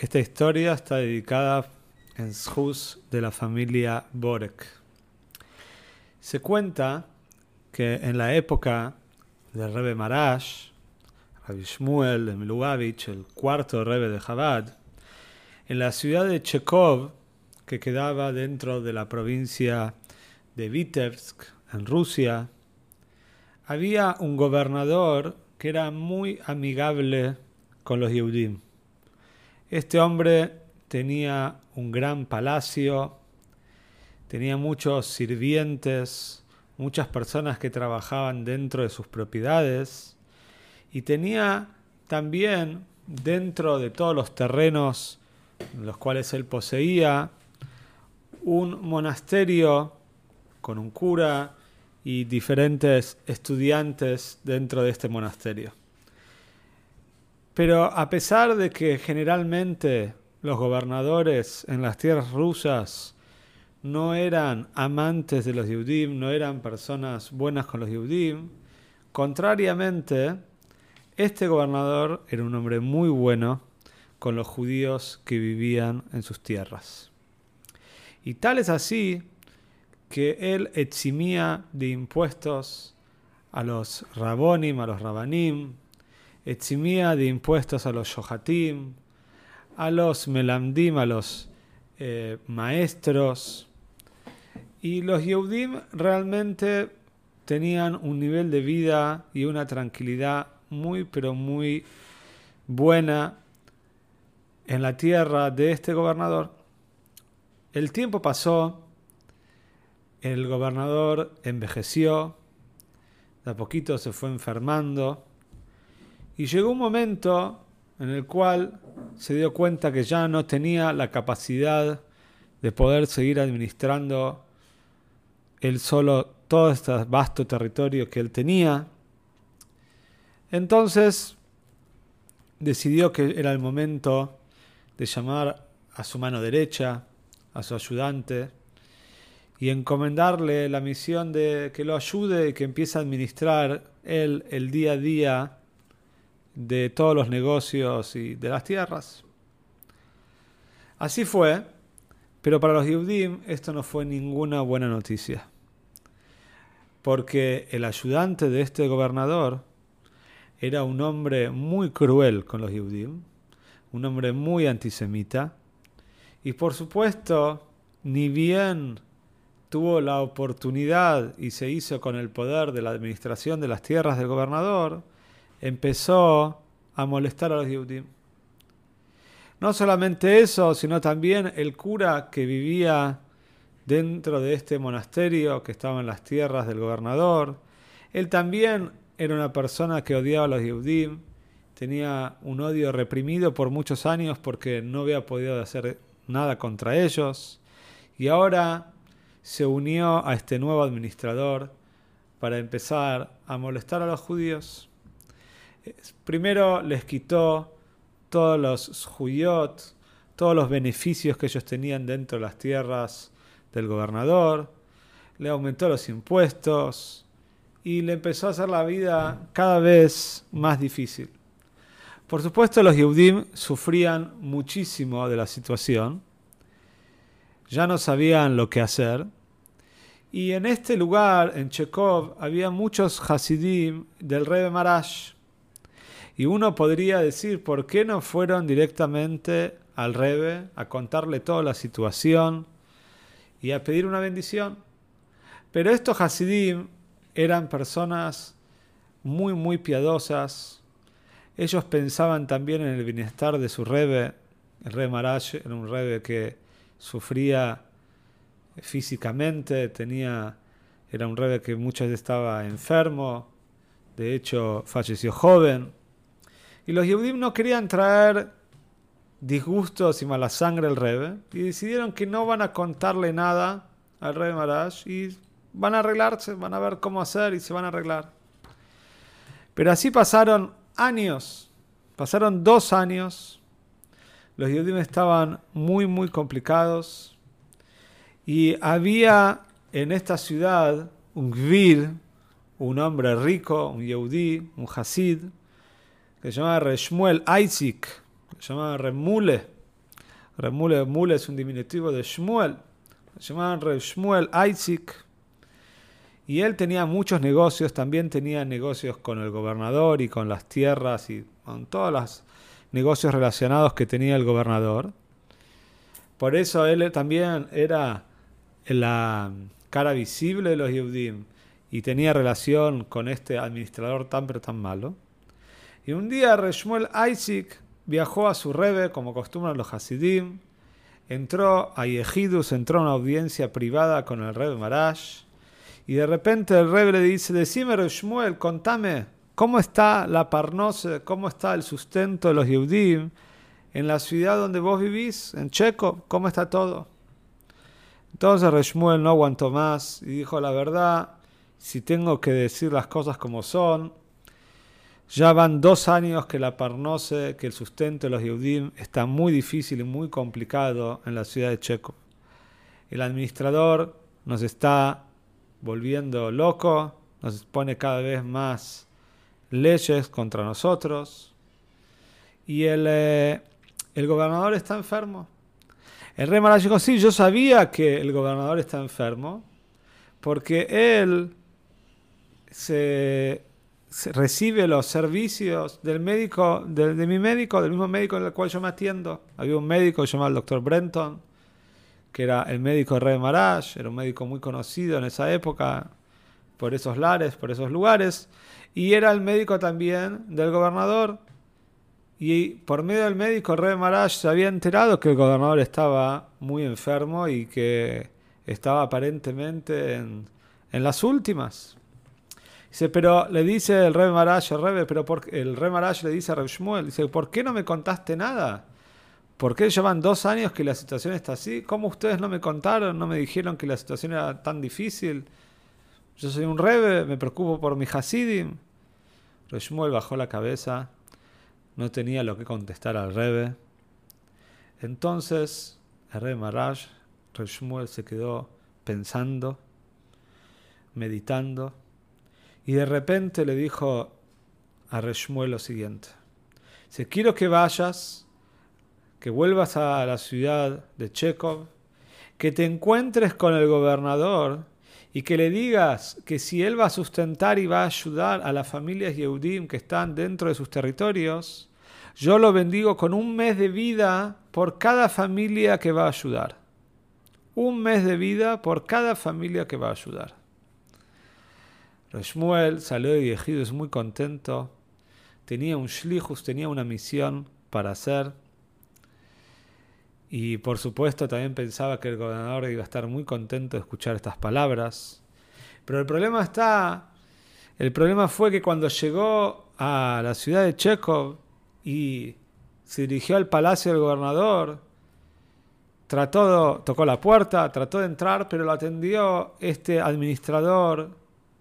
Esta historia está dedicada en Shus de la familia Borek. Se cuenta que en la época del Rebbe Marash, Rabbi Shmuel de el cuarto Rebbe de Chabad, en la ciudad de Chekov, que quedaba dentro de la provincia de Vitebsk, en Rusia, había un gobernador que era muy amigable con los Yehudim. Este hombre tenía un gran palacio, tenía muchos sirvientes, muchas personas que trabajaban dentro de sus propiedades y tenía también dentro de todos los terrenos los cuales él poseía un monasterio con un cura y diferentes estudiantes dentro de este monasterio. Pero a pesar de que generalmente los gobernadores en las tierras rusas no eran amantes de los Yehudim, no eran personas buenas con los Yehudim, contrariamente, este gobernador era un hombre muy bueno con los judíos que vivían en sus tierras. Y tal es así que él eximía de impuestos a los rabonim, a los rabanim, eximía de impuestos a los yohatim, a los melamdim, a los eh, maestros. Y los Yehudim realmente tenían un nivel de vida y una tranquilidad muy, pero muy buena en la tierra de este gobernador. El tiempo pasó, el gobernador envejeció, de a poquito se fue enfermando, y llegó un momento en el cual se dio cuenta que ya no tenía la capacidad de poder seguir administrando él solo todo este vasto territorio que él tenía. Entonces decidió que era el momento de llamar a su mano derecha, a su ayudante, y encomendarle la misión de que lo ayude y que empiece a administrar él el día a día de todos los negocios y de las tierras. Así fue, pero para los Yehudim esto no fue ninguna buena noticia, porque el ayudante de este gobernador era un hombre muy cruel con los Yehudim, un hombre muy antisemita, y por supuesto, ni bien tuvo la oportunidad y se hizo con el poder de la administración de las tierras del gobernador, empezó a molestar a los Yehudim. No solamente eso, sino también el cura que vivía dentro de este monasterio que estaba en las tierras del gobernador. Él también era una persona que odiaba a los Yehudim, tenía un odio reprimido por muchos años porque no había podido hacer nada contra ellos. Y ahora se unió a este nuevo administrador para empezar a molestar a los judíos. Primero les quitó todos los juyot, todos los beneficios que ellos tenían dentro de las tierras del gobernador, le aumentó los impuestos y le empezó a hacer la vida cada vez más difícil. Por supuesto, los Yehudim sufrían muchísimo de la situación, ya no sabían lo que hacer, y en este lugar, en Chekov, había muchos Hasidim del rey de Marash, y uno podría decir, ¿por qué no fueron directamente al Rebe a contarle toda la situación y a pedir una bendición? Pero estos Hasidim eran personas muy, muy piadosas. Ellos pensaban también en el bienestar de su Rebe. El Rebe Marash era un Rebe que sufría físicamente, tenía, era un Rebe que muchas veces estaba enfermo, de hecho falleció joven. Y los Yehudim no querían traer disgustos y mala sangre al Rebe y decidieron que no van a contarle nada al Rebe Marash y van a arreglarse, van a ver cómo hacer y se van a arreglar. Pero así pasaron años, pasaron dos años, los Yehudim estaban muy, muy complicados y había en esta ciudad un Gvir, un hombre rico, un Yehudi, un Hasid, que se llamaba Reshmuel Isaac, que se llamaba Remule. Remule, Mule es un diminutivo de Shmuel. Se llamaba Reshmuel Isaac. Y él tenía muchos negocios, también tenía negocios con el gobernador y con las tierras y con todos los negocios relacionados que tenía el gobernador. Por eso él también era la cara visible de los Yehudim y tenía relación con este administrador tan pero tan malo. Y un día Reshmuel Isaac viajó a su rebe, como acostumbran los Hasidim, entró a Yehidus, entró a una audiencia privada con el rebe Marash, y de repente el rebe le dice, decime Reshmuel, contame, ¿cómo está la parnose, cómo está el sustento de los Yehudim en la ciudad donde vos vivís, en Checo, cómo está todo? Entonces Reshmuel no aguantó más y dijo la verdad, si tengo que decir las cosas como son, ya van dos años que la parnose, que el sustento de los Yehudim está muy difícil y muy complicado en la ciudad de Checo. El administrador nos está volviendo loco, nos pone cada vez más leyes contra nosotros y el, eh, el gobernador está enfermo. El rey Marash dijo, sí, yo sabía que el gobernador está enfermo porque él se, recibe los servicios del médico, de, mi médico, del mismo médico en el cual yo me atiendo. Había un médico llamado el doctor Brenton, que era el médico de Rey Marash, era un médico muy conocido en esa época por esos lares, por esos lugares, y era el médico también del gobernador. Y por medio del médico, rey Marash se había enterado que el gobernador estaba muy enfermo y que estaba aparentemente en, en las últimas. Dice, pero le dice el rey Marash, el rey, pero el rey Marash le dice a Reb Shmuel, dice, ¿por qué no me contaste nada? ¿Por qué llevan dos años que la situación está así? ¿Cómo ustedes no me contaron? ¿No me dijeron que la situación era tan difícil? Yo soy un rebe, me preocupo por mi Hasidim. Reb bajó la cabeza, no tenía lo que contestar al rebe. Entonces, el rey Marash, Reb se quedó pensando, meditando. Y de repente le dijo a Reshmuel lo siguiente. Si quiero que vayas, que vuelvas a la ciudad de Chekhov, que te encuentres con el gobernador y que le digas que si él va a sustentar y va a ayudar a las familias Yehudim que están dentro de sus territorios, yo lo bendigo con un mes de vida por cada familia que va a ayudar. Un mes de vida por cada familia que va a ayudar. Reshmuel salió de es muy contento. Tenía un shlichus, tenía una misión para hacer. Y por supuesto también pensaba que el gobernador iba a estar muy contento de escuchar estas palabras. Pero el problema está, el problema fue que cuando llegó a la ciudad de Chekhov y se dirigió al palacio del gobernador, trató, tocó la puerta, trató de entrar, pero lo atendió este administrador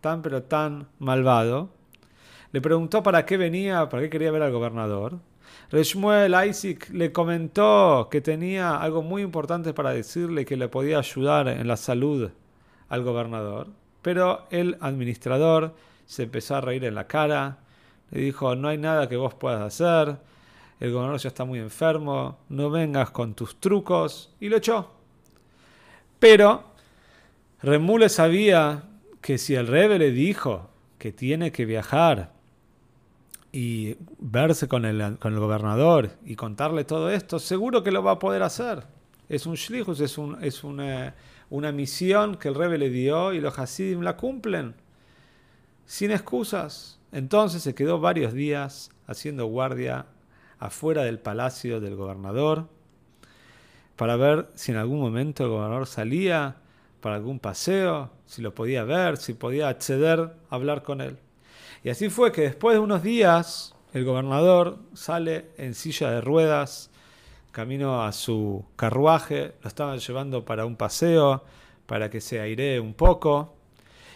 tan pero tan malvado, le preguntó para qué venía, para qué quería ver al gobernador. Reshmuel Isaac le comentó que tenía algo muy importante para decirle que le podía ayudar en la salud al gobernador, pero el administrador se empezó a reír en la cara, le dijo, no hay nada que vos puedas hacer, el gobernador ya está muy enfermo, no vengas con tus trucos, y lo echó. Pero Remule sabía que si el Rebe le dijo que tiene que viajar y verse con el, con el gobernador y contarle todo esto, seguro que lo va a poder hacer. Es un shlichus, es, un, es una, una, misión que el Rebe le dio y los Hasidim la cumplen, sin excusas. Entonces se quedó varios días haciendo guardia afuera del palacio del gobernador para ver si en algún momento el gobernador salía para algún paseo, si lo podía ver, si podía acceder a hablar con él. Y así fue que después de unos días el gobernador sale en silla de ruedas, camino a su carruaje, lo estaban llevando para un paseo, para que se airee un poco.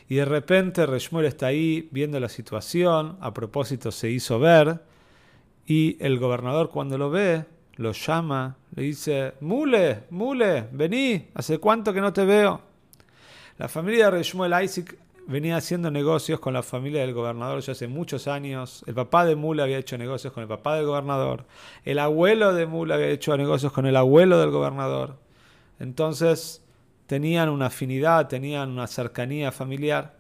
Y de repente Reshmuel está ahí viendo la situación, a propósito se hizo ver, y el gobernador cuando lo ve, lo llama, le dice, Mule, Mule, vení, ¿hace cuánto que no te veo? La familia de Reshmuel Isaac venía haciendo negocios con la familia del gobernador ya hace muchos años. El papá de Mule había hecho negocios con el papá del gobernador. El abuelo de Mule había hecho negocios con el abuelo del gobernador. Entonces, tenían una afinidad, tenían una cercanía familiar.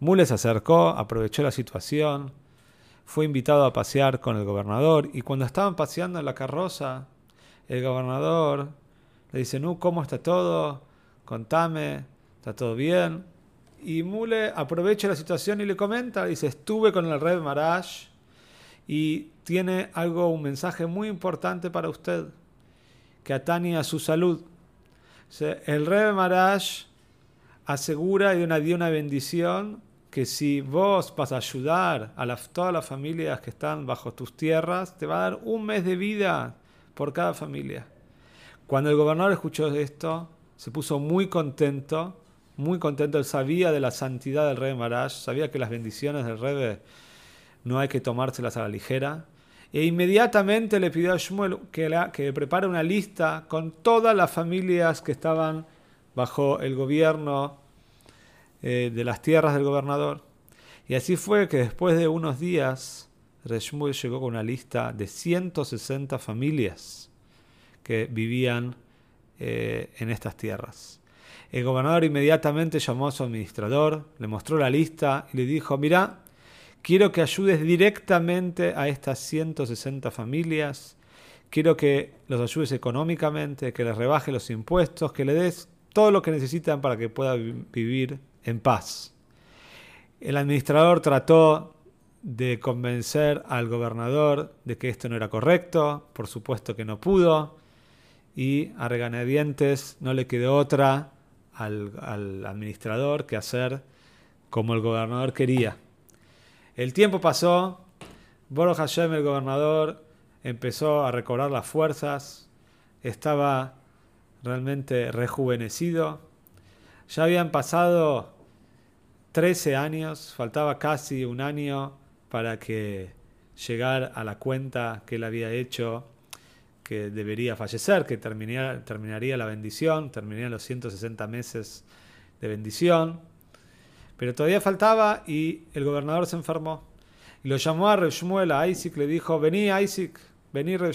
Mule se acercó, aprovechó la situación, fue invitado a pasear con el gobernador y cuando estaban paseando en la carroza, el gobernador le dice, ¿cómo está todo? Contame, ¿está todo bien? Y Mule aprovecha la situación y le comenta, dice, estuve con el rey Marash y tiene algo, un mensaje muy importante para usted, que atañe a su salud el Rebbe Marash asegura y dio una bendición que si vos vas a ayudar a todas las familias que están bajo tus tierras, te va a dar un mes de vida por cada familia. Cuando el gobernador escuchó esto, se puso muy contento, muy contento. Él sabía de la santidad del Rebbe Marash, sabía que las bendiciones del Rebbe no hay que tomárselas a la ligera. E inmediatamente le pidió a Shmuel que, que prepare una lista con todas las familias que estaban bajo el gobierno eh, de las tierras del gobernador. Y así fue que después de unos días, Shmuel llegó con una lista de 160 familias que vivían eh, en estas tierras. El gobernador inmediatamente llamó a su administrador, le mostró la lista y le dijo, mira, Quiero que ayudes directamente a estas 160 familias. Quiero que los ayudes económicamente, que les rebajes los impuestos, que le des todo lo que necesitan para que puedan vivir en paz. El administrador trató de convencer al gobernador de que esto no era correcto, por supuesto que no pudo, y a regañadientes no le quedó otra al, al administrador que hacer como el gobernador quería. El tiempo pasó, Boros Hashem, el gobernador, empezó a recobrar las fuerzas, estaba realmente rejuvenecido. Ya habían pasado 13 años, faltaba casi un año para que llegara a la cuenta que él había hecho que debería fallecer, que terminaría, la bendición, terminarían los 160 meses de bendición. Pero todavía faltaba y el gobernador se enfermó. Y lo llamó a Reb a Isaac, le dijo, vení Isaac, vení Reb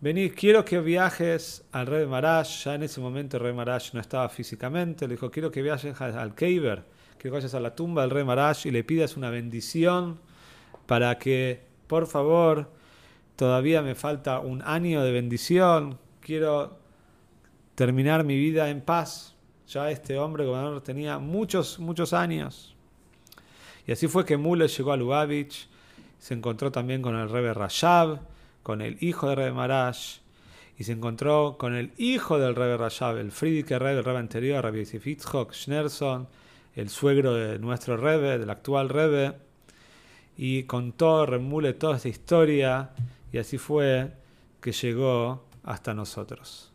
vení, quiero que viajes al rey Marash. Ya en ese momento el rey Marash no estaba físicamente. Le dijo, quiero que viajes al Keiber, que vayas a la tumba del rey Marash y le pidas una bendición para que, por favor, todavía me falta un año de bendición. Quiero terminar mi vida en paz. Ya este hombre gobernador tenía muchos, muchos años. Y así fue que Mule llegó a Lubavitch, se encontró también con el Rebbe Rashab, con el hijo de Rebbe Marash, y se encontró con el hijo del Rebbe Rashab, el Friedrich Rebbe, el Rebbe anterior, Rabbi Yosef Schnerson, el suegro de nuestro Rebbe, del actual Rebbe, y contó Mule toda esta historia, y así fue que llegó hasta nosotros.